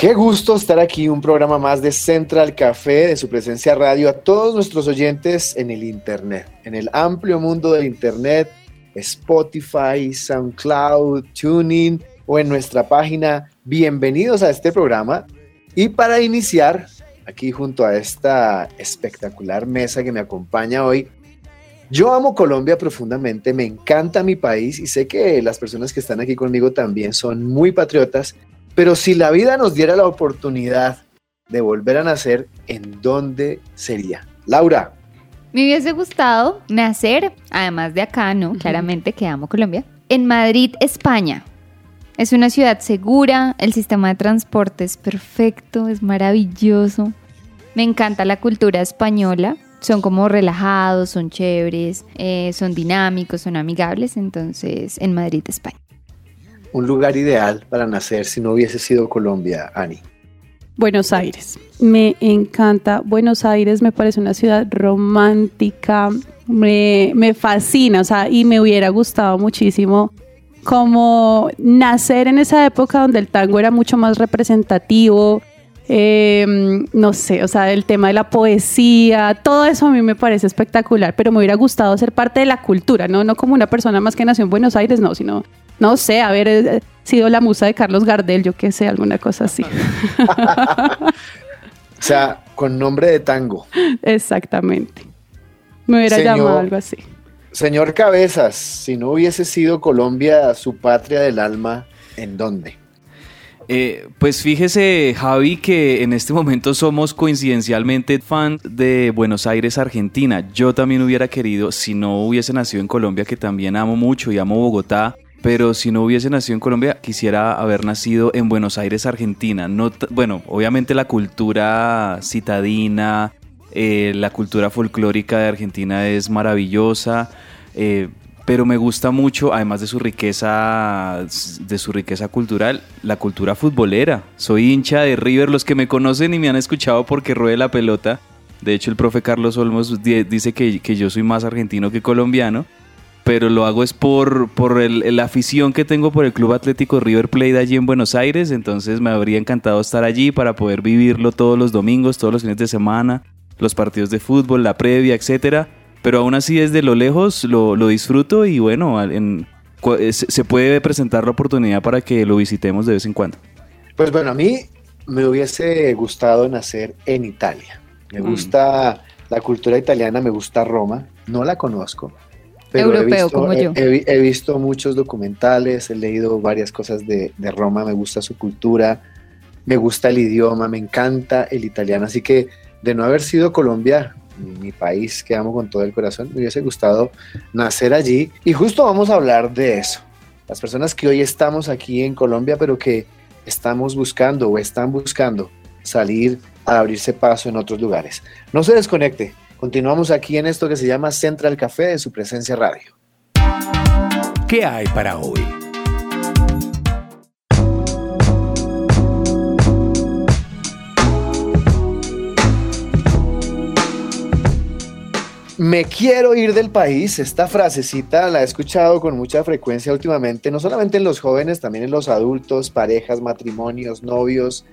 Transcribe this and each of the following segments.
Qué gusto estar aquí, un programa más de Central Café, de su presencia radio a todos nuestros oyentes en el Internet, en el amplio mundo del Internet, Spotify, SoundCloud, Tuning o en nuestra página. Bienvenidos a este programa. Y para iniciar, aquí junto a esta espectacular mesa que me acompaña hoy, yo amo Colombia profundamente, me encanta mi país y sé que las personas que están aquí conmigo también son muy patriotas, pero si la vida nos diera la oportunidad de volver a nacer, ¿en dónde sería? Laura, Me hubiese gustado nacer, además de acá, ¿no? Claramente que amo Colombia, en Madrid, España. Es una ciudad segura, el sistema de transporte es perfecto, es maravilloso. Me encanta la cultura española. Son como relajados, son chéveres, eh, son dinámicos, son amigables. Entonces, en Madrid, España. Un lugar ideal para nacer si no hubiese sido Colombia, Ani. Buenos Aires. Me encanta Buenos Aires, me parece una ciudad romántica, me, me fascina, o sea, y me hubiera gustado muchísimo como nacer en esa época donde el tango era mucho más representativo, eh, no sé, o sea, el tema de la poesía, todo eso a mí me parece espectacular, pero me hubiera gustado ser parte de la cultura, no, no como una persona más que nació en Buenos Aires, no, sino, no sé, haber eh, sido la musa de Carlos Gardel, yo qué sé, alguna cosa así. O sea, con nombre de tango. Exactamente. Me hubiera Señor- llamado algo así. Señor Cabezas, si no hubiese sido Colombia su patria del alma, ¿en dónde? Eh, pues fíjese, Javi, que en este momento somos coincidencialmente fan de Buenos Aires, Argentina. Yo también hubiera querido, si no hubiese nacido en Colombia, que también amo mucho y amo Bogotá, pero si no hubiese nacido en Colombia, quisiera haber nacido en Buenos Aires, Argentina. No bueno, obviamente la cultura citadina, eh, la cultura folclórica de Argentina es maravillosa. eh, pero me gusta mucho, además de su riqueza, de su riqueza cultural, la cultura futbolera. Soy hincha de River, los que me conocen y me han escuchado porque ruede la pelota. De hecho, el profe Carlos Olmos di- dice que yo soy más argentino que colombiano, pero lo hago es por, por el- la afición que tengo por el Club Atlético River Plate allí en Buenos Aires. Entonces me habría encantado estar allí para poder vivirlo todos los domingos, todos los fines de semana, los partidos de fútbol, la previa, etcétera. Pero aún así desde lo lejos lo, lo disfruto y bueno, en- eh, se se puede presentar la oportunidad para que lo visitemos de vez en cuando. Pues bueno, a mí me hubiese gustado nacer en Italia. Me Mm. gusta la cultura italiana, me gusta Roma, no la conozco. Pero he Europeo, visto, como yo. He, vi- he visto muchos documentales, he leído varias cosas de, de Roma, me gusta su cultura, me gusta el idioma, me encanta el italiano. Así que de no haber sido Colombia, mi país que amo con todo el corazón, me hubiese gustado nacer allí. Y justo vamos a hablar de eso. Las personas que hoy estamos aquí en Colombia, pero que estamos buscando o están buscando salir a abrirse paso en otros lugares. No se desconecte. Continuamos aquí en esto que se llama Central Café de su presencia radio. ¿Qué hay para hoy? Me quiero ir del país. Esta frasecita la he escuchado con mucha frecuencia últimamente, no solamente en los jóvenes, también en los adultos, parejas, matrimonios, novios.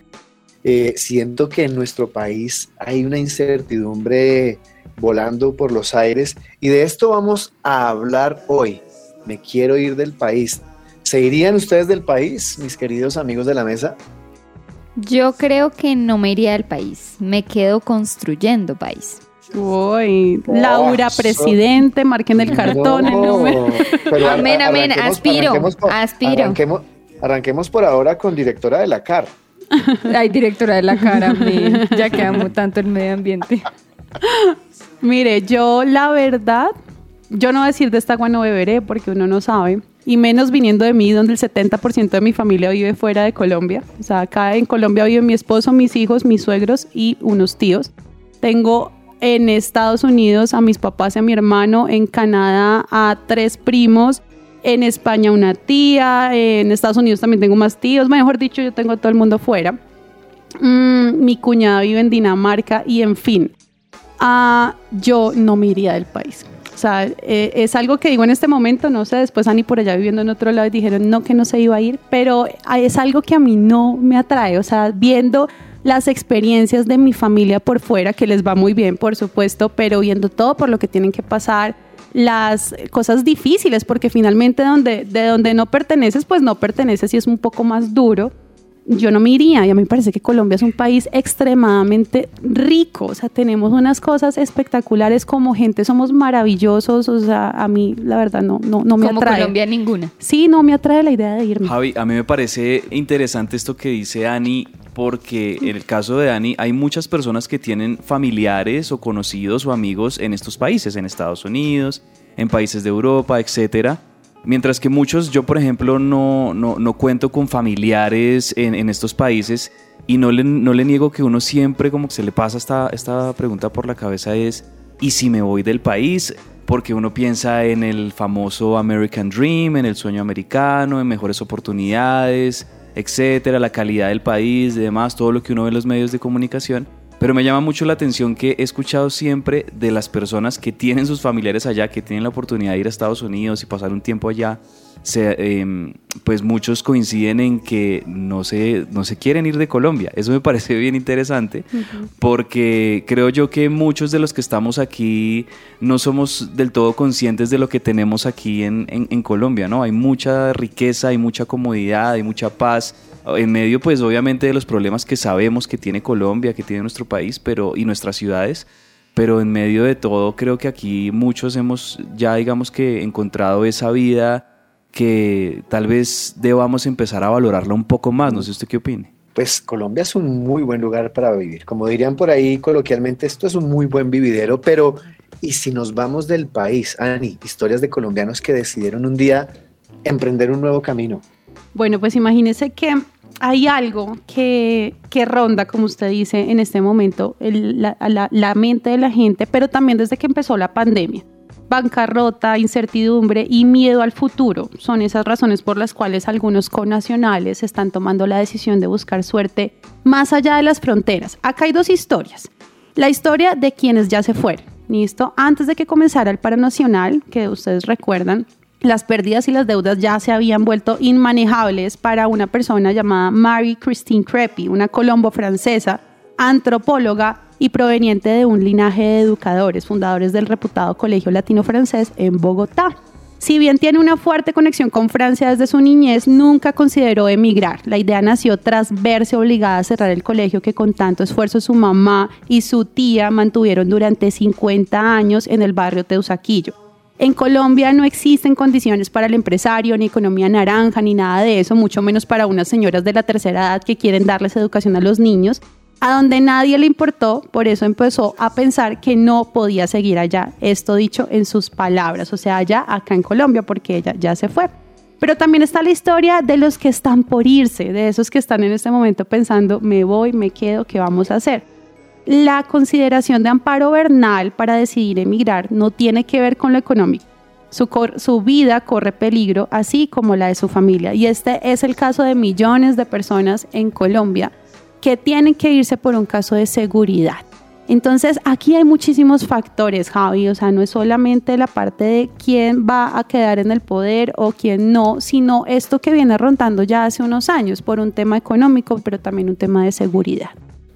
Eh, siento que en nuestro país hay una incertidumbre volando por los aires y de esto vamos a hablar hoy. Me quiero ir del país. ¿Se irían ustedes del país, mis queridos amigos de la mesa? Yo creo que no me iría del país. Me quedo construyendo país. Uy, Laura, presidente, marquen el cartón. el número. pero Amén, amén, aspiro, arranquemos por- aspiro. Arranquemos, arranquemos por ahora con directora de la CAR. Ay, directora de la cara, amén. Ya que amo tanto el medio ambiente. Mire, yo la verdad, yo no voy a decir de esta agua no beberé porque uno no sabe. Y menos viniendo de mí, donde el 70% de mi familia vive fuera de Colombia. O sea, acá en Colombia viven mi esposo, mis hijos, mis suegros y unos tíos. Tengo en Estados Unidos a mis papás y a mi hermano, en Canadá a tres primos, en España una tía, en Estados Unidos también tengo más tíos, mejor dicho, yo tengo a todo el mundo fuera. Mm, mi cuñada vive en Dinamarca y en fin, ah, yo no me iría del país. O sea, eh, es algo que digo en este momento, no sé, después Ani por allá viviendo en otro lado dijeron no que no se iba a ir, pero es algo que a mí no me atrae, o sea, viendo las experiencias de mi familia por fuera, que les va muy bien, por supuesto, pero viendo todo por lo que tienen que pasar, las cosas difíciles, porque finalmente donde, de donde no perteneces, pues no perteneces y es un poco más duro yo no me iría. Y a mí me parece que Colombia es un país extremadamente rico. O sea, tenemos unas cosas espectaculares como gente, somos maravillosos. O sea, a mí la verdad no, no, no me como atrae. Colombia ninguna. Sí, no me atrae la idea de irme. Javi, a mí me parece interesante esto que dice Ani, porque en el caso de Ani hay muchas personas que tienen familiares o conocidos o amigos en estos países, en Estados Unidos, en países de Europa, etcétera Mientras que muchos, yo por ejemplo, no, no, cuento con familiares en, estos países y no le, no le niego que uno siempre como que se le pasa esta, esta pregunta por la cabeza es, ¿y si me voy del país? Porque uno piensa en el famoso American Dream, en el sueño americano, en mejores oportunidades, etcétera, la calidad del país, y demás, todo lo que uno ve en los medios de comunicación. Pero me llama mucho la atención que he escuchado siempre de las personas que tienen sus familiares allá, que tienen la oportunidad de ir a Estados Unidos y pasar un tiempo allá, em, pues muchos coinciden en que no se, no se quieren ir de Colombia. Eso me parece bien interesante porque creo yo que muchos de los que estamos aquí no somos del todo conscientes de lo que tenemos aquí en, en Colombia, ¿no? Hay mucha riqueza, hay mucha comodidad, hay mucha paz en medio pues obviamente de los problemas que sabemos que tiene Colombia, que tiene nuestro país pero, y nuestras ciudades, pero en medio de todo creo que aquí muchos hemos ya digamos que encontrado esa vida que tal vez debamos empezar a valorarla un poco más, no sé usted qué opine. Pues Colombia es un muy buen lugar para vivir, como dirían por ahí coloquialmente, esto es un muy buen vividero, pero ¿y si nos vamos del país, Ani? Historias de colombianos que decidieron un día emprender un nuevo camino. Bueno, pues imagínese que hay algo que, ronda, como usted dice, en este momento, la, mente de la gente, pero también desde que empezó la pandemia. Bancarrota, incertidumbre y miedo al futuro son esas razones por las cuales algunos conacionales están tomando la decisión de buscar suerte más allá de las fronteras. Acá hay dos historias. La historia de quienes ya se fueron. ¿Listo? Antes de que comenzara el paro nacional, que ustedes recuerdan, las pérdidas y las deudas ya se habían vuelto inmanejables para una persona llamada Mary Christine Crepy, una colombo francesa, antropóloga y proveniente de un linaje de educadores, fundadores del reputado Colegio Latino Francés en Bogotá. Si bien tiene una fuerte conexión con Francia desde su niñez, nunca consideró emigrar. La idea nació tras verse obligada a cerrar el colegio que con tanto esfuerzo su mamá y su tía mantuvieron durante 50 años en el barrio Teusaquillo. En Colombia no existen condiciones para el empresario, ni economía naranja, ni nada de eso, mucho menos para unas señoras de la tercera edad que quieren darles educación a los niños, a donde nadie le importó, por eso empezó a pensar que no podía seguir allá. Esto dicho en sus palabras, o sea, allá, acá en Colombia, porque ella ya se fue. Pero también está la historia de los que están por irse, de esos que están en este momento pensando, me voy, me quedo, ¿qué vamos a hacer? la consideración de Amparo Bernal para decidir emigrar no tiene que ver con lo económico. Su, su, vida corre peligro, así como la de su familia. Y este es el caso de millones de personas en Colombia que tienen que irse por un caso de seguridad. Entonces, aquí hay muchísimos factores, Javi. O sea, no es solamente la parte de quién va a quedar en el poder o quién no, sino esto que viene rondando ya hace unos años por un tema económico, pero también un tema de seguridad.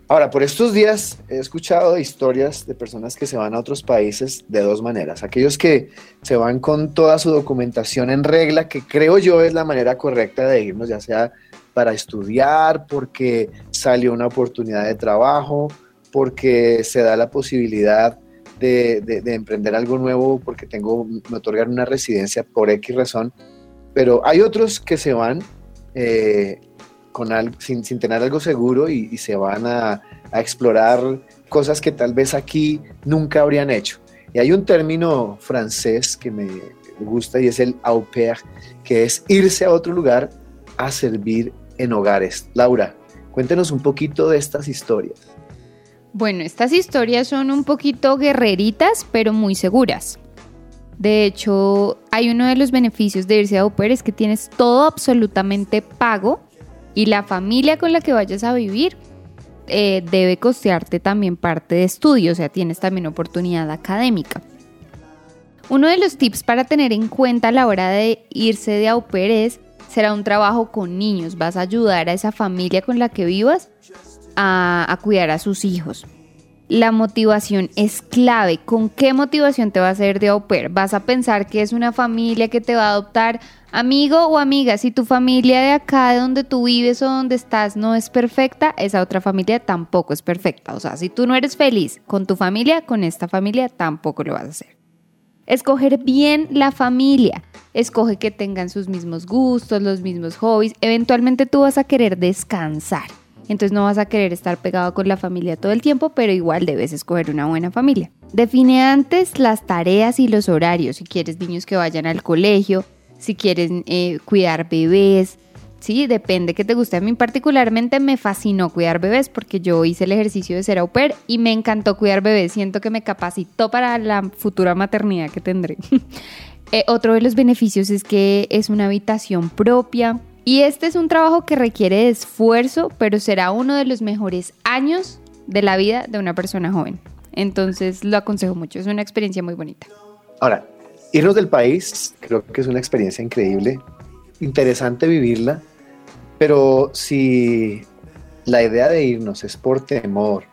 Ahora, por estos días he escuchado historias de personas que se van a otros países de dos maneras. Aquellos que se van con toda su documentación en regla, que creo yo es la manera correcta de irnos, ya sea para estudiar, porque salió una oportunidad de trabajo, porque se da la posibilidad de, emprender algo nuevo, porque tengo, me otorgan una residencia por X razón. Pero hay otros que se van eh, con sin, tener algo seguro y, se van a, explorar cosas que tal vez aquí nunca habrían hecho. Y hay un término francés que me gusta y es el au pair, que es irse a otro lugar a servir en hogares. Laura, cuéntenos un poquito de estas historias. Bueno, estas historias son un poquito guerreritas, pero muy seguras. De hecho, hay uno de los beneficios de irse a au es que tienes todo absolutamente pago y la familia con la que vayas a vivir eh, debe costearte también parte de estudio, o sea, tienes también oportunidad académica. Uno de los tips para tener en cuenta a la hora de irse de au es, será un trabajo con niños, vas a ayudar a esa familia con la que vivas a, cuidar a sus hijos. La motivación es clave. ¿Con qué motivación te va a hacer de au pair? Vas a pensar que es una familia que te va a adoptar amigo o amiga. Si tu familia de acá, de donde tú vives o donde estás, no es perfecta, esa otra familia tampoco es perfecta. O sea, si tú no eres feliz con tu familia, con esta familia tampoco lo vas a hacer. Escoger bien la familia. Escoge que tengan sus mismos gustos, los mismos hobbies. Eventualmente tú vas a querer descansar. Entonces no vas a querer estar pegado con la familia todo el tiempo, pero igual debes escoger una buena familia. Define antes las tareas y los horarios, si quieres niños que vayan al colegio, si quieres eh, cuidar bebés, Sí, depende que te guste. A mí particularmente me fascinó cuidar bebés porque yo hice el ejercicio de ser au pair y me encantó cuidar bebés. Siento que me capacitó para la futura maternidad que tendré. Eh, otro de los beneficios es que es una habitación propia, y este es un trabajo que requiere esfuerzo, pero será uno de los mejores años de la vida de una persona joven. Entonces lo aconsejo mucho, es una experiencia muy bonita. Ahora, irnos del país creo que es una experiencia increíble, interesante vivirla, pero si la idea de irnos es por temor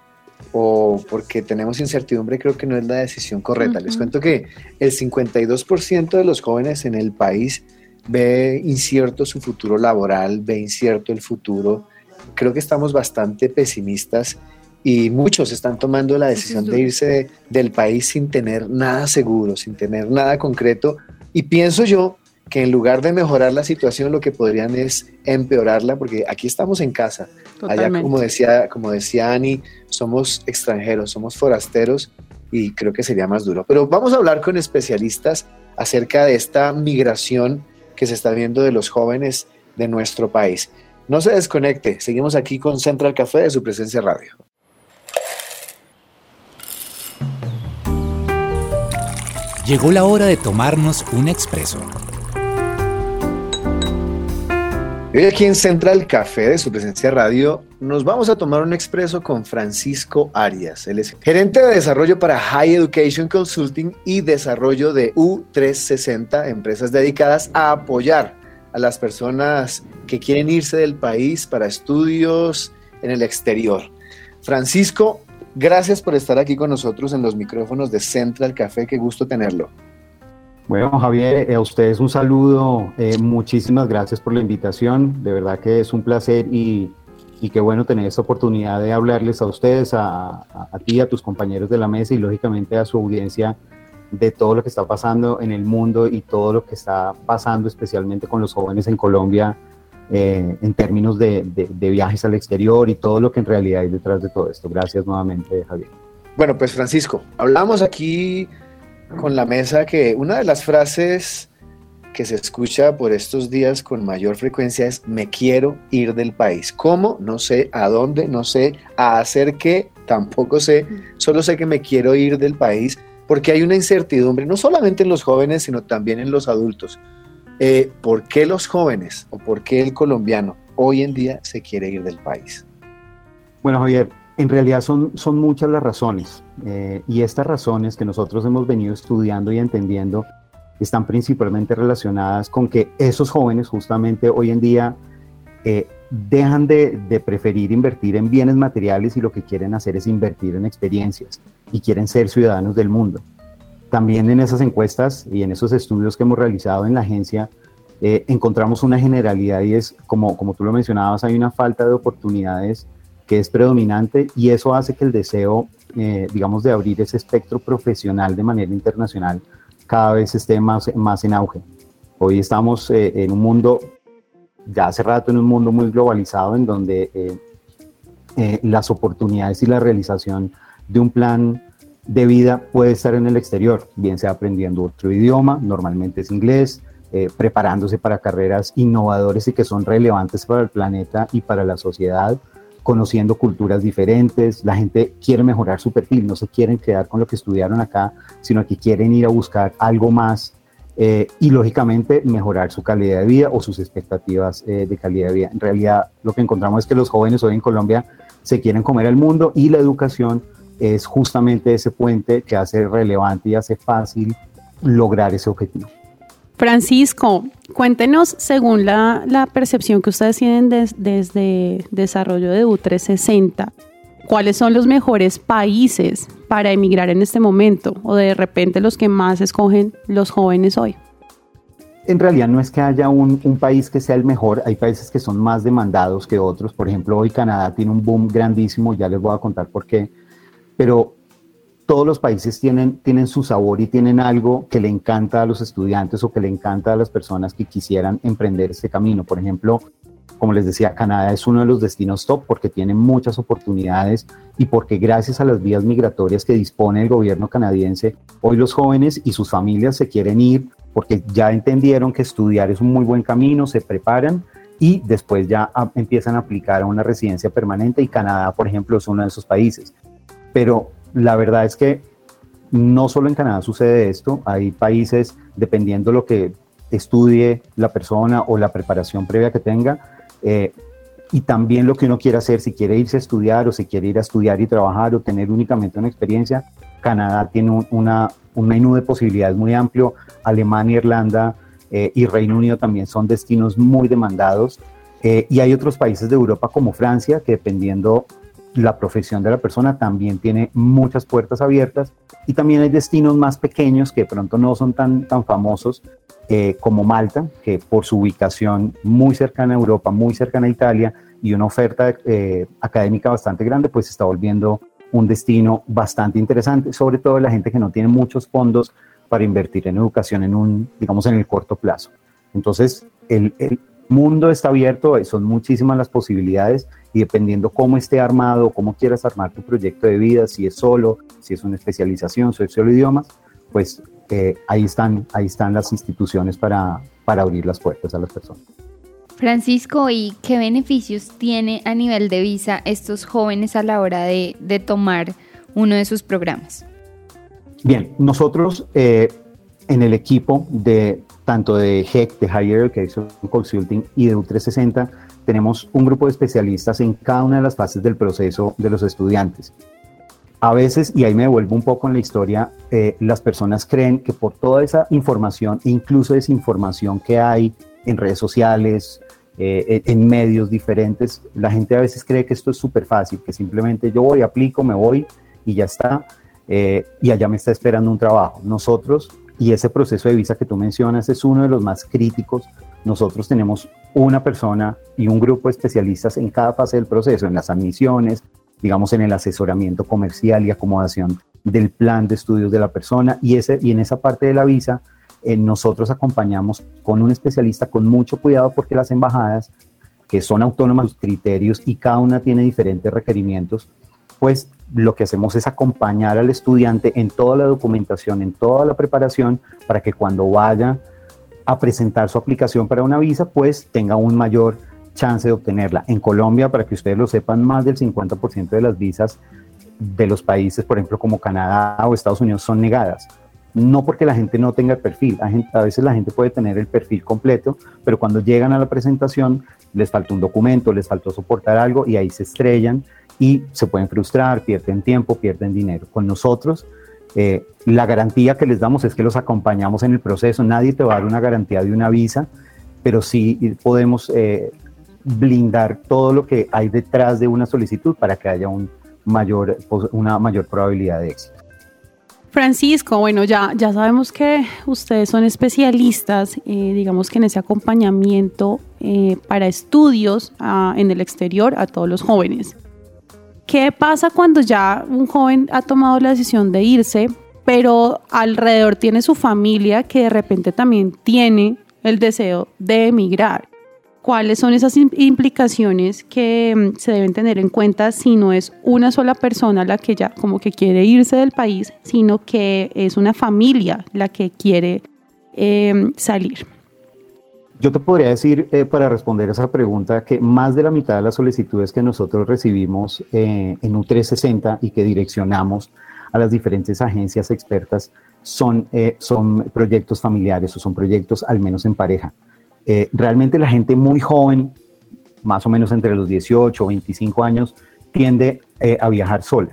o porque tenemos incertidumbre, creo que no es la decisión correcta. Les cuento que el 52% de los jóvenes en el país ve incierto su futuro laboral, ve incierto el futuro. Creo que estamos bastante pesimistas y muchos están tomando la decisión de irse del país sin tener nada seguro, sin tener nada concreto. Y pienso yo que en lugar de mejorar la situación, lo que podrían es empeorarla, porque aquí estamos en casa. Allá, como decía, como decía Ani, somos extranjeros, somos forasteros y creo que sería más duro. Pero vamos a hablar con especialistas acerca de esta migración que se está viendo de los jóvenes de nuestro país. No se desconecte, seguimos aquí con Central Café de su presencia radio. Llegó la hora de tomarnos un expreso Hoy aquí en Central Café de su presencia radio nos vamos a tomar un expreso con Francisco Arias. Él es gerente de desarrollo para High Education Consulting y desarrollo de U360, empresas dedicadas a apoyar a las personas que quieren irse del país para estudios en el exterior. Francisco, gracias por estar aquí con nosotros en los micrófonos de Central Café. Qué gusto tenerlo. Bueno, Javier, eh, a ustedes un saludo. Eh, muchísimas gracias por la invitación. De verdad que es un placer y, y qué bueno tener esta oportunidad de hablarles a ustedes, a, a, ti, a tus compañeros de la mesa y lógicamente a su audiencia de todo lo que está pasando en el mundo y todo lo que está pasando especialmente con los jóvenes en Colombia eh, en términos de, de viajes al exterior y todo lo que en realidad hay detrás de todo esto. Gracias nuevamente, Javier. Bueno, pues Francisco, hablamos aquí con la mesa que una de las frases que se escucha por estos días con mayor frecuencia es me quiero ir del país. ¿Cómo? No sé a dónde, no sé a hacer qué, tampoco sé, solo sé que me quiero ir del país porque hay una incertidumbre, no solamente en los jóvenes, sino también en los adultos. Eh, ¿Por qué los jóvenes o por qué el colombiano hoy en día se quiere ir del país? Bueno, Javier, en realidad son, son muchas las razones eh, y estas razones que nosotros hemos venido estudiando y entendiendo están principalmente relacionadas con que esos jóvenes justamente hoy en día eh, dejan de, preferir invertir en bienes materiales y lo que quieren hacer es invertir en experiencias y quieren ser ciudadanos del mundo. También en esas encuestas y en esos estudios que hemos realizado en la agencia eh, encontramos una generalidad y es, como, como tú lo mencionabas, hay una falta de oportunidades que es predominante y eso hace que el deseo, eh, digamos, de abrir ese espectro profesional de manera internacional cada vez esté más, más en auge. Hoy estamos eh, en un mundo, ya hace rato en un mundo muy globalizado en donde eh, las oportunidades y la realización de un plan de vida puede estar en el exterior, bien sea aprendiendo otro idioma, normalmente es inglés, preparándose para carreras innovadoras y que son relevantes para el planeta y para la sociedad, conociendo culturas diferentes, la gente quiere mejorar su perfil, no se quieren quedar con lo que estudiaron acá, sino que quieren ir a buscar algo más eh, y lógicamente mejorar su calidad de vida o sus expectativas eh, de calidad de vida. En realidad lo que encontramos es que los jóvenes hoy en Colombia se quieren comer el mundo y la educación es justamente ese puente que hace relevante y hace fácil lograr ese objetivo. Francisco, cuéntenos, según la, percepción que ustedes tienen desde desarrollo de U360, ¿cuáles son los mejores países para emigrar en este momento o de repente los que más escogen los jóvenes hoy? En realidad no es que haya un, un, país que sea el mejor, hay países que son más demandados que otros, por ejemplo hoy Canadá tiene un boom grandísimo, ya les voy a contar por qué, pero todos los países tienen, tienen su sabor y tienen algo que le encanta a los estudiantes o que le encanta a las personas que quisieran emprender este camino. Por ejemplo, como les decía, Canadá es uno de los destinos top porque tiene muchas oportunidades y porque gracias a las vías migratorias que dispone el gobierno canadiense, hoy los jóvenes y sus familias se quieren ir porque ya entendieron que estudiar es un muy buen camino, se preparan y después ya empiezan a aplicar a una residencia permanente y Canadá, por ejemplo, es uno de esos países. Pero la verdad es que no solo en Canadá sucede esto, hay países, dependiendo lo que estudie la persona o la preparación previa que tenga, eh, y también lo que uno quiere hacer, si quiere irse a estudiar o si quiere ir a estudiar y trabajar o tener únicamente una experiencia, Canadá tiene un, una, un menú de posibilidades muy amplio, Alemania, Irlanda eh, y Reino Unido también son destinos muy demandados, eh, y hay otros países de Europa como Francia, que dependiendo la profesión de la persona también tiene muchas puertas abiertas y también hay destinos más pequeños que de pronto no son tan, tan famosos eh, como Malta, que por su ubicación muy cercana a Europa, muy cercana a Italia y una oferta eh, académica bastante grande, pues está volviendo un destino bastante interesante, sobre todo la gente que no tiene muchos fondos para invertir en educación en un, digamos, en el corto plazo. Entonces, el, el mundo está abierto, son muchísimas las posibilidades y dependiendo cómo esté armado, cómo quieras armar tu proyecto de vida, si es solo, si es una especialización, si es solo idiomas, pues eh, ahí, están, ahí están las instituciones para, para abrir las puertas a las personas. Francisco, ¿y qué beneficios tiene a nivel de visa estos jóvenes a la hora de, de tomar uno de sus programas? Bien, nosotros eh, en el equipo de tanto de HEC, de Higher Education Consulting y de U360, tenemos un grupo de especialistas en cada una de las fases del proceso de los estudiantes. A veces, y ahí me devuelvo un poco en la historia, eh, las personas creen que por toda esa información, incluso desinformación que hay en redes sociales, eh, en medios diferentes, la gente a veces cree que esto es súper fácil, que simplemente yo voy, aplico, me voy y ya está, eh, y allá me está esperando un trabajo. Nosotros, y ese proceso de visa que tú mencionas es uno de los más críticos. Nosotros tenemos una persona y un grupo de especialistas en cada fase del proceso, en las admisiones, digamos en el asesoramiento comercial y acomodación del plan de estudios de la persona. Y, ese, y en esa parte de la visa eh, nosotros acompañamos con un especialista con mucho cuidado porque las embajadas, que son autónomas sus criterios y cada una tiene diferentes requerimientos, pues lo que hacemos es acompañar al estudiante en toda la documentación, en toda la preparación, para que cuando vaya a presentar su aplicación para una visa, pues tenga un mayor chance de obtenerla. En Colombia, para que ustedes lo sepan, más del 50% de las visas de los países, por ejemplo, como Canadá o Estados Unidos, son negadas. No porque la gente no tenga el perfil, a, veces la gente puede tener el perfil completo, pero cuando llegan a la presentación les falta un documento, les faltó soportar algo y ahí se estrellan y se pueden frustrar, pierden tiempo, pierden dinero. Con nosotros eh, la garantía que les damos es que los acompañamos en el proceso. Nadie te va a dar una garantía de una visa, pero sí podemos eh, blindar todo lo que hay detrás de una solicitud para que haya un mayor, una mayor probabilidad de éxito. Francisco, bueno, ya, ya sabemos que ustedes son especialistas, eh, digamos que en ese acompañamiento para estudios ah, en el exterior a todos los jóvenes. ¿Qué pasa cuando ya un joven ha tomado la decisión de irse, pero alrededor tiene su familia que de repente también tiene el deseo de emigrar? ¿Cuáles son esas implicaciones que mm, se deben tener en cuenta si no es una sola persona la que ya como que quiere irse del país, sino que es una familia la que quiere em, salir? Yo te podría decir, eh, para responder a esa pregunta, que más de la mitad de las solicitudes que nosotros recibimos eh, en U360 y que direccionamos a las diferentes agencias expertas son, eh, son proyectos familiares o son proyectos al menos en pareja. realmente la gente muy joven, más o menos entre los 18 o 25 años, tiende a viajar sola.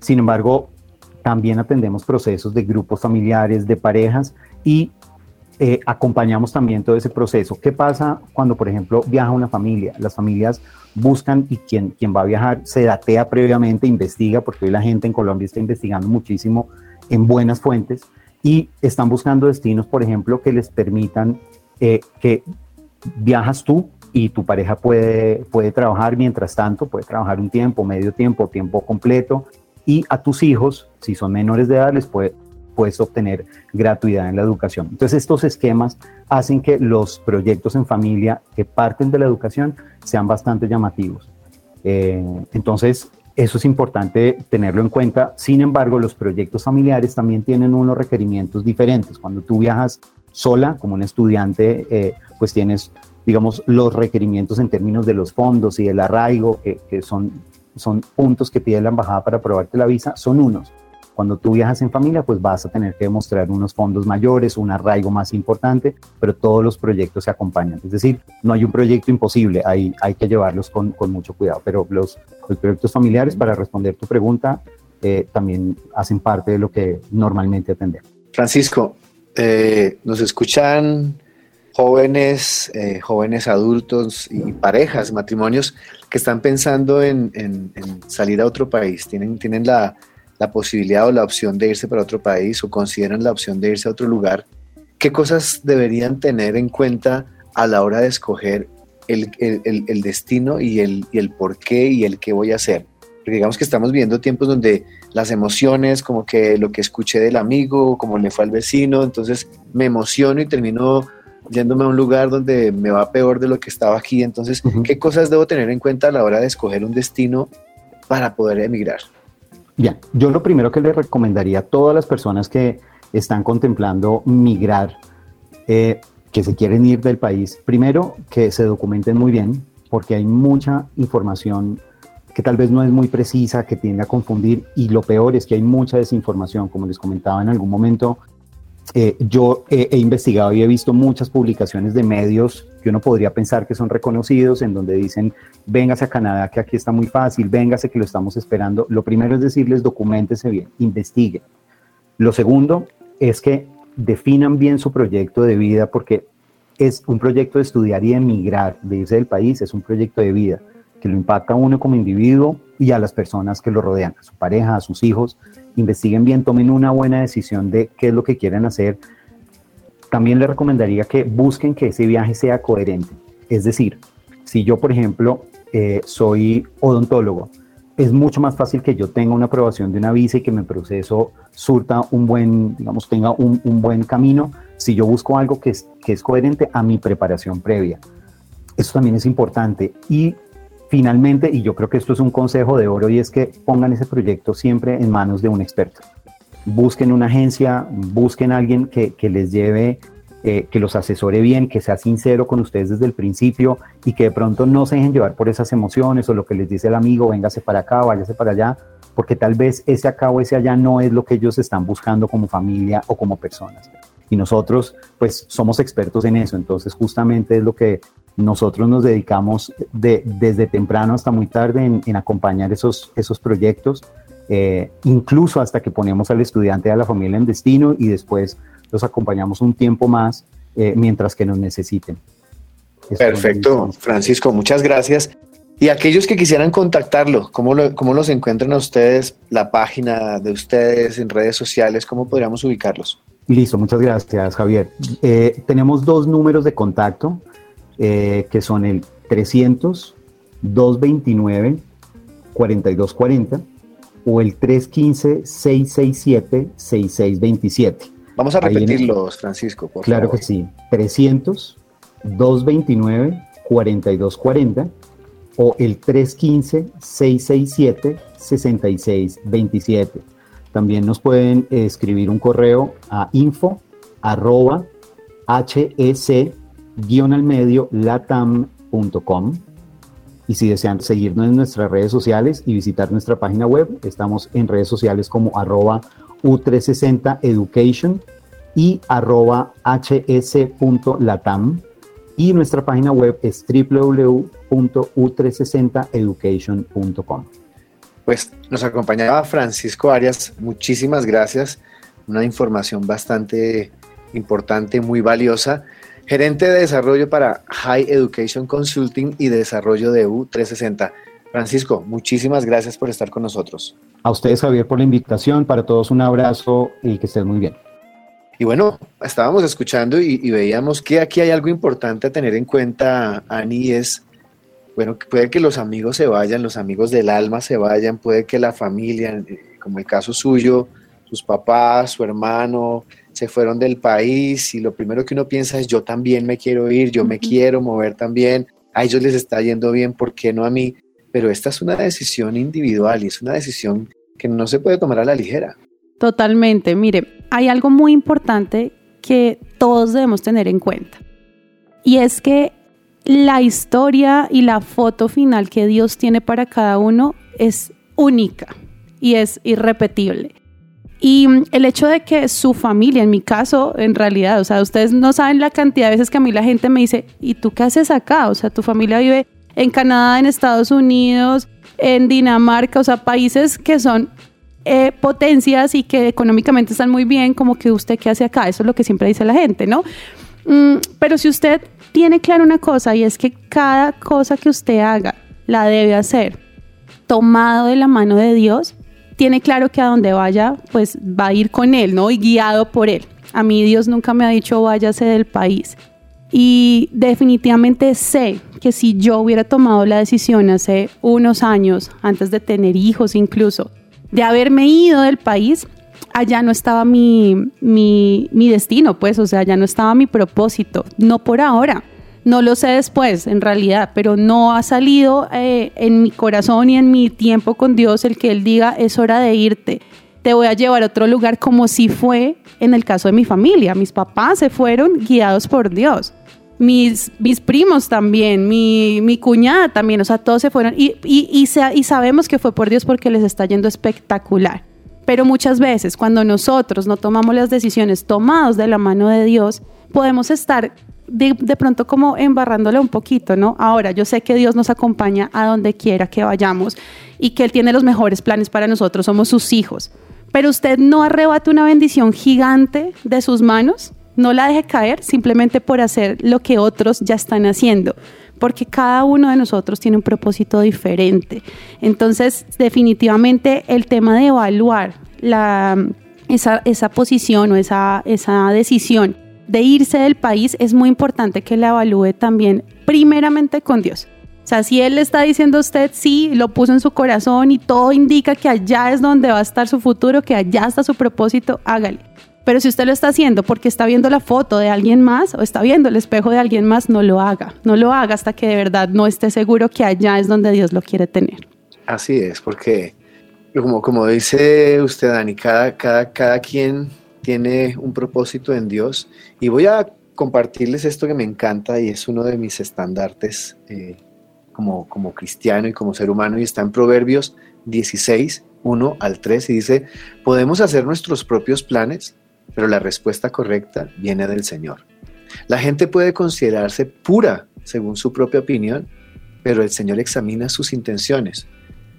Sin embargo, también atendemos procesos de grupos familiares, de parejas y eh, acompañamos también todo ese proceso. ¿Qué pasa cuando, por ejemplo, viaja una familia? Las familias buscan y quien, quien va a viajar se datea previamente, investiga, porque hoy la gente en Colombia está investigando muchísimo en buenas fuentes y están buscando destinos, por ejemplo, que les permitan eh, que viajas tú y tu pareja puede, puede trabajar mientras tanto, puede trabajar un tiempo, medio tiempo, tiempo completo, y a tus hijos, si son menores de edad, les puede, puedes obtener gratuidad en la educación. Entonces estos esquemas hacen que los proyectos en familia que parten de la educación sean bastante llamativos. Eh, entonces eso es importante tenerlo en cuenta. Sin embargo, los proyectos familiares también tienen unos requerimientos diferentes. Cuando tú viajas sola, como un estudiante, eh, pues tienes, digamos, los requerimientos en términos de los fondos y el arraigo, que, que son, puntos que pide la embajada para aprobarte la visa, son unos. Cuando tú viajas en familia, pues vas a tener que demostrar unos fondos mayores, un arraigo más importante, pero todos los proyectos se acompañan. Es decir, no hay un proyecto imposible, hay, hay que llevarlos con, con mucho cuidado. Pero los, proyectos familiares, para responder tu pregunta, eh, también hacen parte de lo que normalmente atendemos. Francisco, eh, nos escuchan jóvenes, eh, jóvenes adultos y parejas, matrimonios que están pensando en, en, en salir a otro país, tienen, tienen la, la posibilidad o la opción de irse para otro país o consideran la opción de irse a otro lugar, ¿qué cosas deberían tener en cuenta a la hora de escoger el, destino y el, y el por qué y el qué voy a hacer? Porque digamos que estamos viendo tiempos donde las emociones, como que lo que escuché del amigo, como le fue al vecino, entonces me emociono y termino yéndome a un lugar donde me va peor de lo que estaba aquí. Entonces, ¿qué cosas debo tener en cuenta a la hora de escoger un destino para poder emigrar? Bien, yo lo primero que le recomendaría a todas las personas que están contemplando migrar, eh, que se quieren ir del país, primero que se documenten muy bien, porque hay mucha información que tal vez no es muy precisa, que tiende a confundir, y lo peor es que hay mucha desinformación, como les comentaba en algún momento, eh, yo he, investigado y he visto muchas publicaciones de medios que uno podría pensar que son reconocidos, en donde dicen, véngase a Canadá, que aquí está muy fácil, véngase que lo estamos esperando. Lo primero es decirles, documentese bien, investiguen. Lo segundo es que definan bien su proyecto de vida, porque es un proyecto de estudiar y emigrar, de irse del país, es un proyecto de vida que lo impacta a uno como individuo y a las personas que lo rodean, a su pareja, a sus hijos. Investiguen bien, tomen una buena decisión de qué es lo que quieren hacer. También les recomendaría que busquen que ese viaje sea coherente. Es decir, si yo, por ejemplo, eh, soy odontólogo, es mucho más fácil que yo tenga una aprobación de una visa y que mi proceso surta un buen, digamos, tenga un, un buen camino si yo busco algo que es, que es coherente a mi preparación previa. Eso también es importante. Y Finalmente, y yo creo que esto es un consejo de oro, y es que pongan ese proyecto siempre en manos de un experto. Busquen una agencia, busquen a alguien que, les lleve, eh, que los asesore bien, que sea sincero con ustedes desde el principio y que de pronto no se dejen llevar por esas emociones o lo que les dice el amigo, véngase para acá, váyase para allá, porque tal vez ese acá o ese allá no es lo que ellos están buscando como familia o como personas. Y nosotros, pues, somos expertos en eso. Entonces, justamente es lo que nosotros nos dedicamos de, desde temprano hasta muy tarde en, acompañar esos, esos proyectos, eh, incluso hasta que ponemos al estudiante y a la familia en destino y después los acompañamos un tiempo más eh, mientras que nos necesiten. Perfecto, Francisco, muchas gracias. Y aquellos que quisieran contactarlo, ¿cómo, ¿cómo los encuentran a ustedes? La página de ustedes en redes sociales, ¿cómo podríamos ubicarlos? Listo, muchas gracias, Javier. Eh, tenemos dos números de contacto. Eh, que son el 300 229 4240 o el 315 667 6627. Vamos a repetirlos, Francisco, por Claro que sí. 300 229 4240 o el 315 667 6627. También nos pueden escribir un correo a info arroba HEC latam.com. Y si desean seguirnos en nuestras redes sociales y visitar nuestra página web, estamos en redes sociales como arroba U360 Education y arroba hs.latam. Y nuestra página web es www.u360education.com. Pues nos acompañaba Francisco Arias, muchísimas gracias, una información bastante importante, muy valiosa. Gerente de desarrollo para High Education Consulting y de desarrollo de U360. Francisco, muchísimas gracias por estar con nosotros. A ustedes, Javier, por la invitación. Para todos un abrazo y que estén muy bien. Y bueno, estábamos escuchando y, veíamos que aquí hay algo importante a tener en cuenta, Ani, es, bueno, puede que los amigos se vayan, los amigos del alma se vayan, puede que la familia, eh, como el caso suyo, sus papás, su hermano, se fueron del país y lo primero que uno piensa es yo también me quiero ir, yo me quiero mover también, a ellos les está yendo bien, ¿por qué no a mí? Pero esta es una decisión individual y es una decisión que no se puede tomar a la ligera. Totalmente. Mire, hay algo muy importante que todos debemos tener en cuenta. Y es que la historia y la foto final que Dios tiene para cada uno es única y es irrepetible. Y el hecho de que su familia, en mi caso, en realidad, o sea, ustedes no saben la cantidad de veces que a mí la gente me dice, ¿y tú qué haces acá? O sea, tu familia vive en Canadá, en Estados Unidos, en Dinamarca, o sea, países que son eh, potencias y que económicamente están muy bien, como que usted qué hace acá, eso es lo que siempre dice la gente, ¿no? Mm, pero si usted tiene claro una cosa y es que cada cosa que usted haga la debe hacer tomado de la mano de Dios, tiene claro que a donde vaya, pues va a ir con Él, ¿no? Y guiado por Él. A mí Dios nunca me ha dicho váyase del país. Y definitivamente sé que si yo hubiera tomado la decisión hace unos años, antes de tener hijos incluso, de haberme ido del país, allá no estaba mi, mi, destino, pues, o sea, allá no estaba mi propósito, no por ahora. No lo sé después, en realidad, pero no ha salido eh, en mi corazón y en mi tiempo con Dios el que Él diga, es hora de irte, te voy a llevar a otro lugar como si fue en el caso de mi familia. Mis papás se fueron guiados por Dios mis, mis primos también, mi, mi, cuñada también, o sea, todos se fueron y, y, y, y sabemos que fue por Dios porque les está yendo espectacular. Pero muchas veces cuando nosotros no tomamos las decisiones tomados de la mano de Dios, podemos estar de, de, pronto como embarrándole un poquito, ¿no? Ahora, yo sé que Dios nos acompaña a donde quiera que vayamos y que Él tiene los mejores planes para nosotros, somos sus hijos. Pero usted no arrebate una bendición gigante de sus manos no la deje caer simplemente por hacer lo que otros ya están haciendo, porque cada uno de nosotros tiene un propósito diferente. Entonces, definitivamente el tema de evaluar esa posición o esa, esa decisión de irse del país es muy importante que la evalúe también primeramente con Dios. O sea, si Él le está diciendo a usted, sí, lo puso en su corazón y todo indica que allá es donde va a estar su futuro, que allá está su propósito, hágale. Pero si usted lo está haciendo porque está viendo la foto de alguien más o está viendo el espejo de alguien más, no lo haga. No lo haga hasta que de verdad no esté seguro que allá es donde Dios lo quiere tener. Así es, porque como, como dice usted, Dani, cada, cada, cada quien tiene un propósito en Dios. Y voy a compartirles esto que me encanta y es uno de mis estandartes eh, como, como cristiano y como ser humano y está en Proverbios 16, 1 al 3 y dice, podemos hacer nuestros propios planes pero la respuesta correcta viene del Señor. La gente puede considerarse pura según su propia opinión, pero el Señor examina sus intenciones.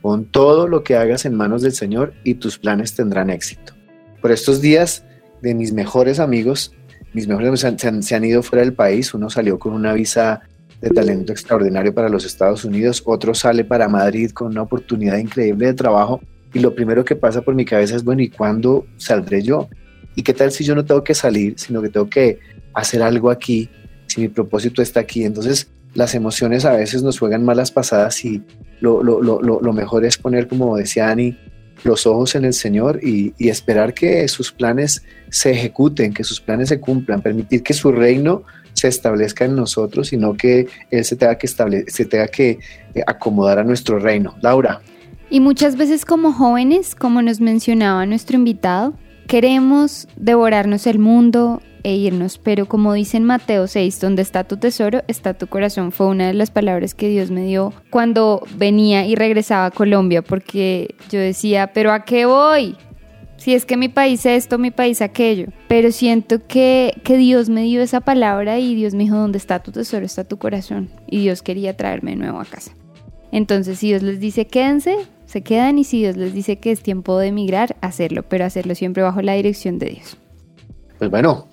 Pon todo lo que hagas en manos del Señor y tus planes tendrán éxito. Por estos días de mis mejores amigos, mis mejores amigos se han, se han ido fuera del país. Uno salió con una visa de talento extraordinario para los Estados Unidos, otro sale para Madrid con una oportunidad increíble de trabajo y lo primero que pasa por mi cabeza es, bueno, ¿y cuándo saldré yo? ¿Y qué tal si yo no tengo que salir, sino que tengo que hacer algo aquí, si mi propósito está aquí? Entonces, las emociones a veces nos juegan malas pasadas y lo, lo, lo, lo mejor es poner, como decía Ani, los ojos en el Señor y, y, esperar que sus planes se ejecuten, que sus planes se cumplan, permitir que su reino se establezca en nosotros, sino que Él se tenga que, se tenga que eh, acomodar a nuestro reino. Laura. Y muchas veces como jóvenes, como nos mencionaba nuestro invitado, Queremos devorarnos el mundo, e irnos, pero como dice en Mateo 6, donde está tu tesoro, está tu corazón, fue una de las palabras que Dios me dio cuando venía y regresaba a Colombia, porque yo decía, pero ¿a qué voy? Si es que mi país esto, mi país aquello. Pero siento que, que Dios me dio esa palabra y Dios me dijo, ¿dónde está tu tesoro? Está tu corazón. Y Dios quería traerme de nuevo a casa. Entonces, si Dios les dice quédense, se quedan y si Dios les dice que es tiempo de emigrar, hacerlo, pero hacerlo siempre bajo la dirección de Dios. Pues bueno,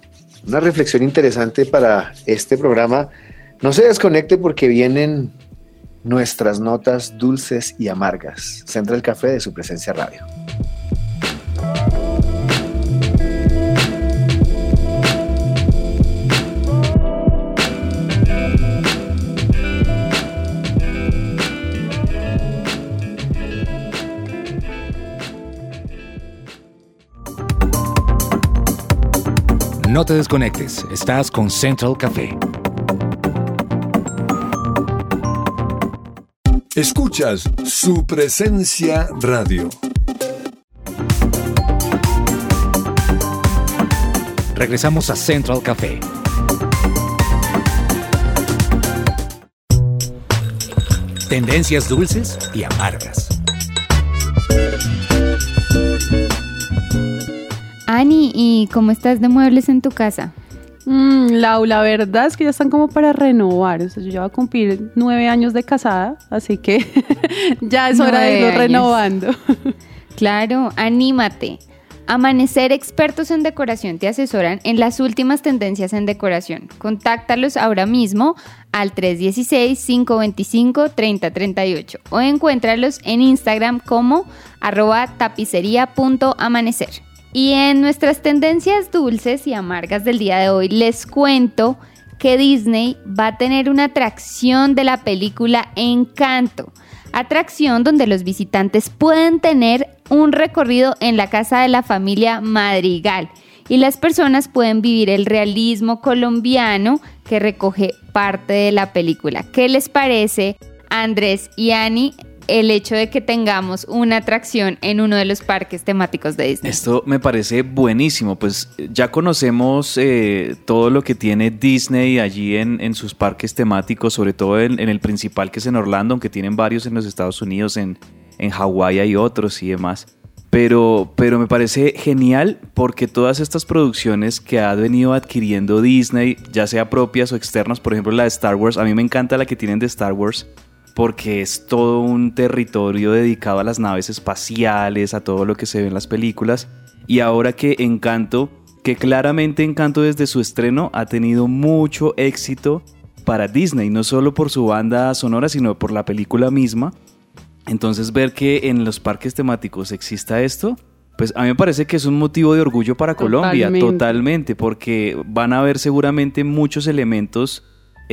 una reflexión interesante para este programa. No se desconecte porque vienen nuestras notas dulces y amargas. Centra el café de su presencia radio. No te desconectes, estás con Central Café. Escuchas su presencia radio. Regresamos a Central Café. Tendencias dulces y amargas. Ani, ¿y cómo estás de muebles en tu casa? Mm, Lau, la verdad es que ya están como para renovar. O sea, yo ya voy a cumplir nueve años de casada, así que ya es hora de irlo renovando. Claro, anímate. Amanecer expertos en decoración te asesoran en las últimas tendencias en decoración. Contáctalos ahora mismo al 316-525-3038 o encuéntralos en Instagram como arroba tapicería.amanecer. Y en nuestras tendencias dulces y amargas del día de hoy les cuento que Disney va a tener una atracción de la película Encanto. Atracción donde los visitantes pueden tener un recorrido en la casa de la familia Madrigal y las personas pueden vivir el realismo colombiano que recoge parte de la película. ¿Qué les parece, Andrés y Ani, el hecho de que tengamos una atracción en uno de los parques temáticos de Disney? Esto me parece buenísimo, pues ya conocemos eh, todo lo que tiene Disney allí en, en sus parques temáticos, sobre todo en, en el principal que es en Orlando, aunque tienen varios en los Estados Unidos, en, en Hawái hay otros y demás. Pero, pero me parece genial porque todas estas producciones que ha venido adquiriendo Disney, ya sea propias o externas, por ejemplo la de Star Wars, a mí me encanta la que tienen de Star Wars, porque es todo un territorio dedicado a las naves espaciales, a todo lo que se ve en las películas. Y ahora que Encanto, que claramente Encanto desde su estreno ha tenido mucho éxito para Disney, no solo por su banda sonora, sino por la película misma. Entonces ver que en los parques temáticos exista esto, pues a mí me parece que es un motivo de orgullo para Colombia, Totalmente. totalmente, porque van a haber seguramente muchos elementos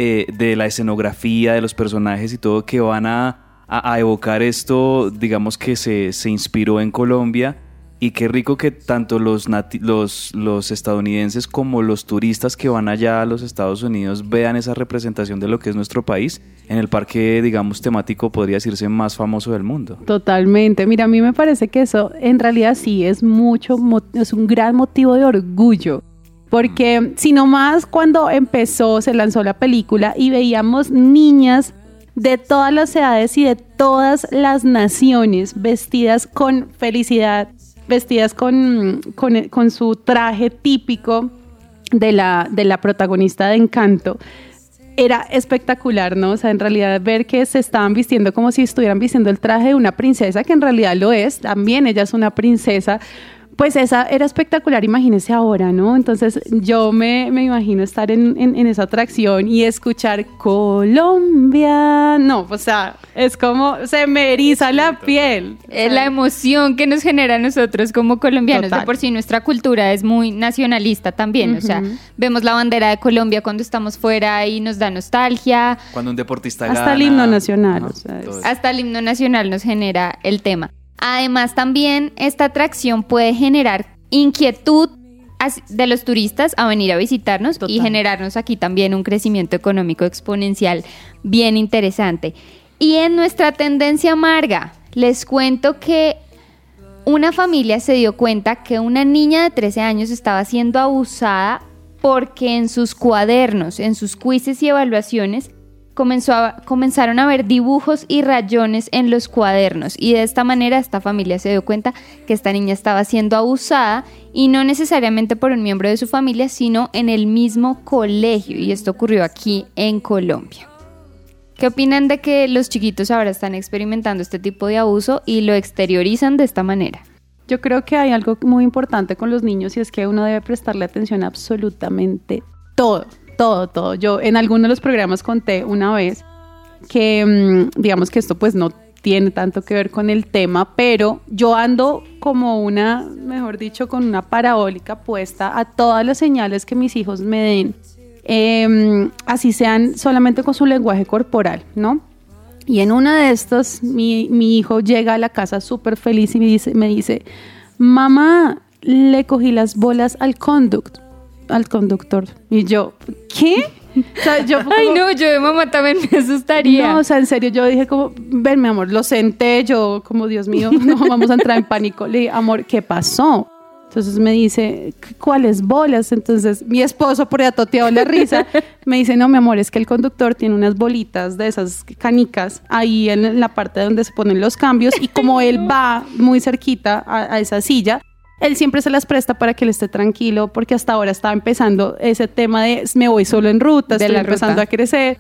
eh, de la escenografía, de los personajes y todo que van a, a- evocar esto, digamos que se, se inspiró en Colombia. Y qué rico que tanto los, nati- los, los estadounidenses como los turistas que van allá a los Estados Unidos vean esa representación de lo que es nuestro país en el parque, digamos, temático, podría decirse, más famoso del mundo. Totalmente. Mira, a mí me parece que eso en realidad sí es mucho, es un gran motivo de orgullo. Porque si no más cuando empezó, se lanzó la película y veíamos niñas de todas las edades y de todas las naciones vestidas con felicidad, vestidas con, con, con su traje típico de la, de la protagonista de Encanto era espectacular, ¿no? O sea, en realidad ver que se estaban vistiendo como si estuvieran vistiendo el traje de una princesa, que en realidad lo es, también ella es una princesa, pues esa era espectacular, imagínense ahora, ¿no? Entonces yo me, me imagino estar en, en- en esa atracción y escuchar Colombia, no, o sea, es como, se me eriza la piel. Es la emoción que nos genera a nosotros como colombianos. Total. De por sí nuestra cultura es muy nacionalista también. O sea, vemos la bandera de Colombia cuando estamos fuera y nos da nostalgia. Cuando un deportista Hasta gana, el himno nacional, o sea. Hasta el himno nacional nos genera el tema. Además, también esta atracción puede generar inquietud de los turistas a venir a visitarnos y generarnos aquí también un crecimiento económico exponencial bien interesante. Y en nuestra tendencia amarga, les cuento que una familia se dio cuenta que una niña de 13 años estaba siendo abusada porque en sus cuadernos, en sus quizzes y evaluaciones, comenzaron a ver dibujos y rayones en los cuadernos y de esta manera esta familia se dio cuenta que esta niña estaba siendo abusada y no necesariamente por un miembro de su familia, sino en el mismo colegio y esto ocurrió aquí en Colombia. ¿Qué opinan de que los chiquitos ahora están experimentando este tipo de abuso y lo exteriorizan de esta manera? Yo creo que hay algo muy importante con los niños y es que uno debe prestarle atención a absolutamente todo, todo, todo. Yo en alguno de los programas conté una vez que, mm, digamos que esto pues no tiene tanto que ver con el tema, pero yo ando como una, mejor dicho, con una parabólica puesta a todas las señales que mis hijos me den, em, así sean solamente con su lenguaje corporal, ¿no? Y en una de estas, mi, mi hijo llega a la casa súper feliz y me dice, me dice, mamá, le cogí las bolas al conduct, al conductor. Y yo, ¿qué? O sea, yo fue Ay, no, yo de mamá también me asustaría. no, o sea, en serio, yo dije como, ven, mi amor, lo senté, yo como, Dios mío, no vamos a entrar en pánico. Le dije, amor, ¿qué pasó? Entonces me dice, ¿cuáles bolas? Entonces mi esposo, por ya toteado la risa, me dice, no, mi amor, es que el conductor tiene unas bolitas de esas canicas ahí en la parte donde se ponen los cambios y como él va muy cerquita a, a esa silla, él siempre se las presta para que él esté tranquilo porque hasta ahora estaba empezando ese tema de me voy solo en ruta, De estoy la empezando ruta. a crecer.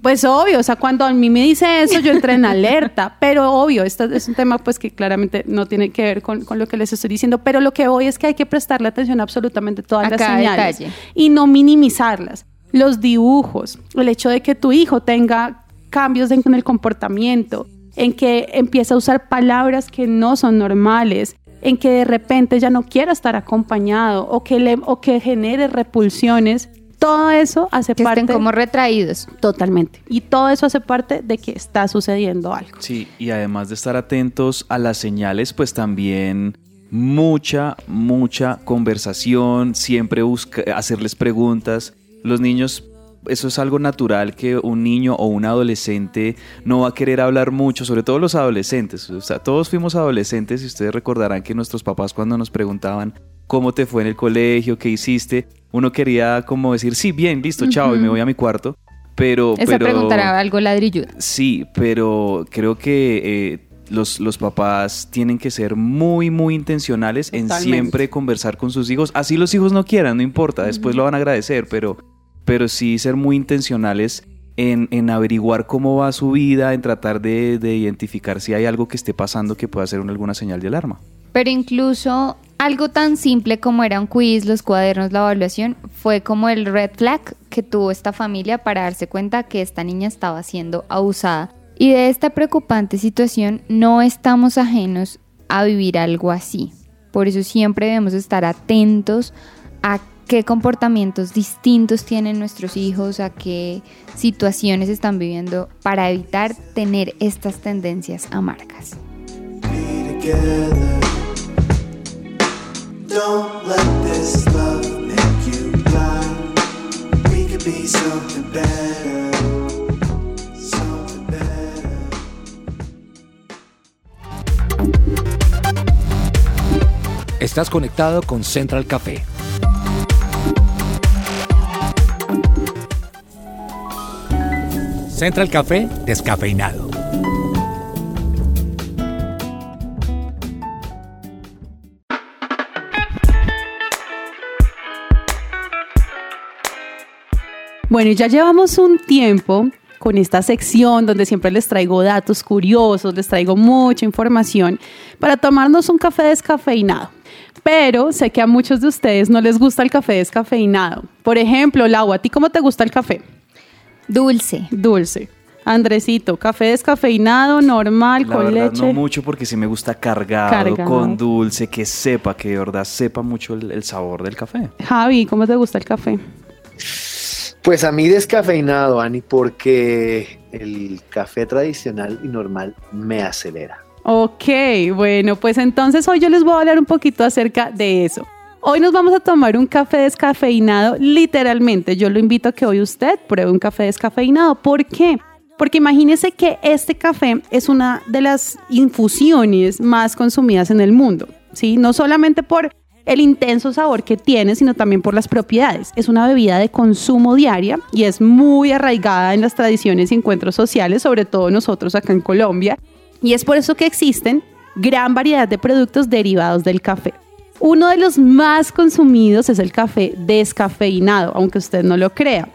Pues obvio, o sea, cuando a mí me dice eso, yo entré en alerta, pero obvio, esto es un tema pues que claramente no tiene que ver con, con lo que les estoy diciendo, pero lo que voy es que hay que prestarle atención a absolutamente todas A las señales detalle. y no minimizarlas. Los dibujos, el hecho de que tu hijo tenga cambios en, en el comportamiento, en que empieza a usar palabras que no son normales, en que de repente ya no quiera estar acompañado o que, le, o que genere repulsiones, todo eso hace que parte estén como retraídos. Totalmente. Y todo eso hace parte de que está sucediendo algo. Sí, y además de estar atentos a las señales, pues también mucha, mucha conversación, siempre busca hacerles preguntas. Los niños, eso es algo natural que un niño o un adolescente no va a querer hablar mucho, sobre todo los adolescentes. O sea, todos fuimos adolescentes y ustedes recordarán que nuestros papás cuando nos preguntaban cómo te fue en el colegio, qué hiciste, uno quería como decir, sí, bien, listo, chao, y me voy a mi cuarto. Pero, Esa pero... pregunta era algo ladrilluda. Sí, pero creo que eh, los, los papás tienen que ser muy, muy intencionales en siempre conversar con sus hijos. Así los hijos no quieran, no importa, después lo van a agradecer, pero, pero sí ser muy intencionales en, en averiguar cómo va su vida, en tratar de, de identificar si hay algo que esté pasando que pueda ser una- alguna señal de alarma. Pero incluso algo tan simple como era un quiz, los cuadernos, la evaluación, fue como el red flag que tuvo esta familia para darse cuenta que esta niña estaba siendo abusada. Y de esta preocupante situación no estamos ajenos a vivir algo así. Por eso siempre debemos estar atentos a qué comportamientos distintos tienen nuestros hijos, a qué situaciones están viviendo para evitar tener estas tendencias. Something better. Estás conectado con Central Café. Central Café descafeinado. Bueno, ya llevamos un tiempo con esta sección donde siempre les traigo datos curiosos, les traigo mucha información para tomarnos un café descafeinado. Pero sé que a muchos de ustedes no les gusta el café descafeinado. Por ejemplo, Lau, ¿a ti cómo te gusta el café? Dulce. Dulce. Andresito, café descafeinado, normal, La con verdad leche. no mucho porque sí me gusta cargado, Cargado. con dulce, que sepa, que de verdad sepa mucho el, el sabor del café. Javi, ¿cómo te gusta el café? Pues a mí descafeinado, Ani, porque el café tradicional y normal me acelera. Ok, bueno, pues entonces hoy yo les voy a hablar un poquito acerca de eso. Hoy nos vamos a tomar un café descafeinado, literalmente. Yo lo invito a que hoy usted pruebe un café descafeinado. ¿Por qué? Porque imagínese que este café es una de las infusiones más consumidas en el mundo, ¿sí? No solamente por el intenso sabor que tiene, sino también por las propiedades. Es una bebida de consumo diaria y es muy arraigada en las tradiciones y encuentros sociales, sobre todo nosotros acá en Colombia. Y es por eso que existen gran variedad de productos derivados del café. Uno de los más consumidos es el café descafeinado, aunque usted no lo crea,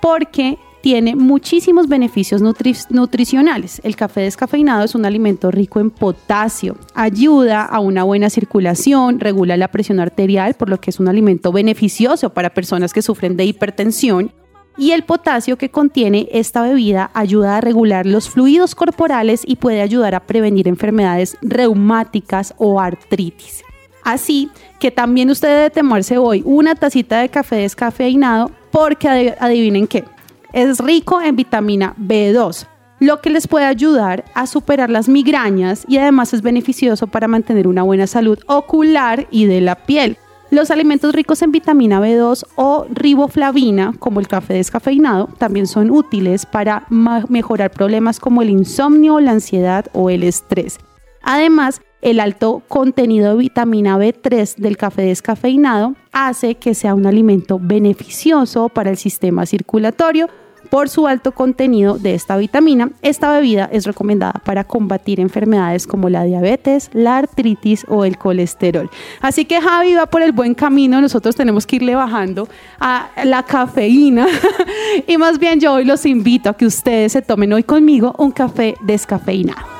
porque tiene muchísimos beneficios nutri- nutricionales. El café descafeinado es un alimento rico en potasio, ayuda a una buena circulación, regula la presión arterial, por lo que es un alimento beneficioso para personas que sufren de hipertensión. Y el potasio que contiene esta bebida ayuda a regular los fluidos corporales y puede ayudar a prevenir enfermedades reumáticas o artritis. Así que también usted debe tomarse hoy una tacita de café descafeinado porque adi- adivinen qué, es rico en vitamina B2, lo que les puede ayudar a superar las migrañas y además es beneficioso para mantener una buena salud ocular y de la piel. Los alimentos ricos en vitamina B2 o riboflavina, como el café descafeinado, también son útiles para mejorar problemas como el insomnio, la ansiedad o el estrés. Además, el alto contenido de vitamina B3 del café descafeinado hace que sea un alimento beneficioso para el sistema circulatorio. Por su alto contenido de esta vitamina, esta bebida es recomendada para combatir enfermedades como la diabetes, la artritis o el colesterol. Así que Javi va por el buen camino, nosotros tenemos que irle bajando a la cafeína y más bien yo hoy los invito a que ustedes se tomen hoy conmigo un café descafeinado.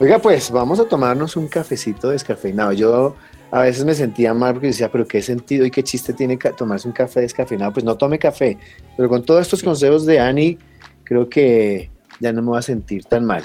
Oiga, pues vamos a tomarnos un cafecito descafeinado. Yo a veces me sentía mal porque decía, pero qué sentido y qué chiste tiene tomarse un café descafeinado. Pues no tome café. Pero con todos estos consejos de Ani, creo que ya no me voy a sentir tan mal.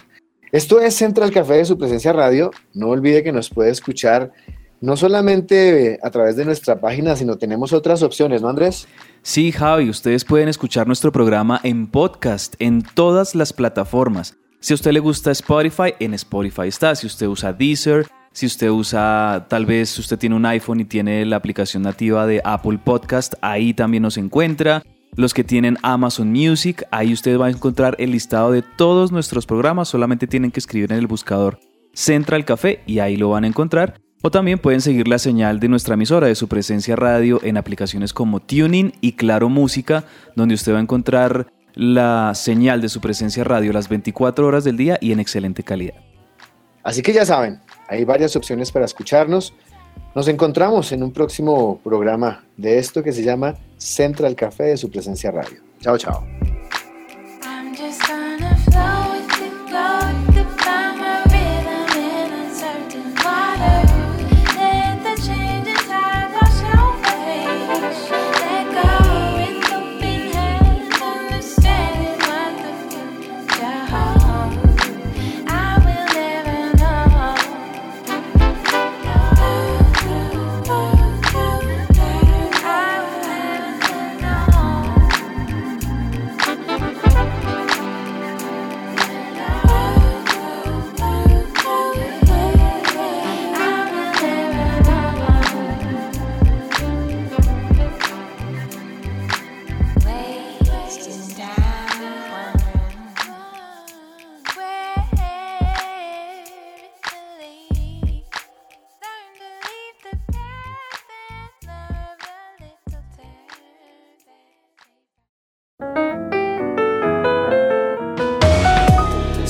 Esto es Central Café de su presencia radio. No olvide que nos puede escuchar no solamente a través de nuestra página, sino tenemos otras opciones, ¿no, Andrés? Sí, Javi, ustedes pueden escuchar nuestro programa en podcast en todas las plataformas. Si a usted le gusta Spotify, en Spotify está. Si usted usa Deezer, si usted usa, tal vez usted tiene un iPhone y tiene la aplicación nativa de Apple Podcast, ahí también nos encuentra. Los que tienen Amazon Music, ahí usted va a encontrar el listado de todos nuestros programas. Solamente tienen que escribir en el buscador Central Café y ahí lo van a encontrar. O también pueden seguir la señal de nuestra emisora de su presencia radio en aplicaciones como Tuning y Claro Música, donde usted va a encontrar la señal de su presencia radio las 24 horas del día y en excelente calidad. Así que ya saben, hay varias opciones para escucharnos. Nos encontramos en un próximo programa de esto que se llama Central Café de su presencia radio. Chao, chao.